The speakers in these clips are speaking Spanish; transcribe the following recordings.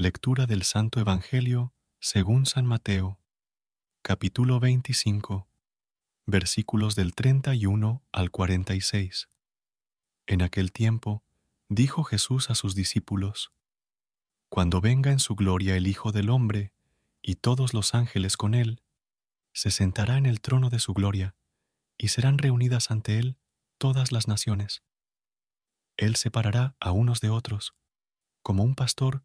Lectura del Santo Evangelio según San Mateo, capítulo 25, versículos del 31 al 46. En aquel tiempo, dijo Jesús a sus discípulos, Cuando venga en su gloria el Hijo del Hombre, y todos los ángeles con él, se sentará en el trono de su gloria, y serán reunidas ante él todas las naciones. Él separará a unos de otros, como un pastor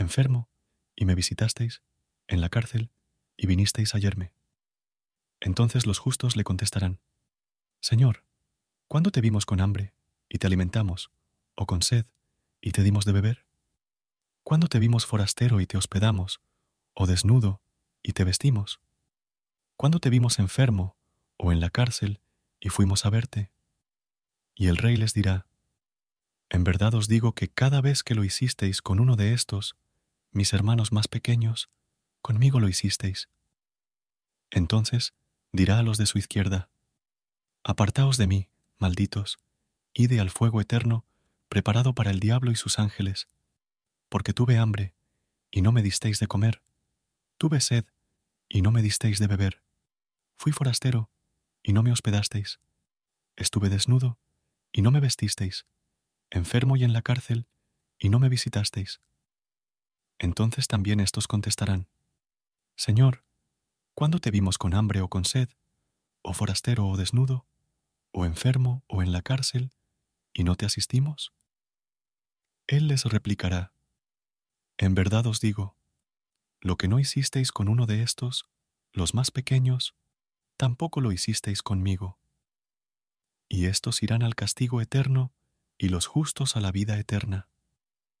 enfermo, y me visitasteis, en la cárcel, y vinisteis a hallarme. Entonces los justos le contestarán, Señor, ¿cuándo te vimos con hambre, y te alimentamos, o con sed, y te dimos de beber? ¿Cuándo te vimos forastero y te hospedamos, o desnudo, y te vestimos? ¿Cuándo te vimos enfermo, o en la cárcel, y fuimos a verte? Y el rey les dirá, En verdad os digo que cada vez que lo hicisteis con uno de estos, mis hermanos más pequeños, conmigo lo hicisteis. Entonces dirá a los de su izquierda, Apartaos de mí, malditos, ide al fuego eterno, preparado para el diablo y sus ángeles, porque tuve hambre, y no me disteis de comer, tuve sed, y no me disteis de beber, fui forastero, y no me hospedasteis, estuve desnudo, y no me vestisteis, enfermo y en la cárcel, y no me visitasteis. Entonces también estos contestarán, Señor, ¿cuándo te vimos con hambre o con sed, o forastero o desnudo, o enfermo o en la cárcel, y no te asistimos? Él les replicará, En verdad os digo, lo que no hicisteis con uno de estos, los más pequeños, tampoco lo hicisteis conmigo. Y estos irán al castigo eterno, y los justos a la vida eterna.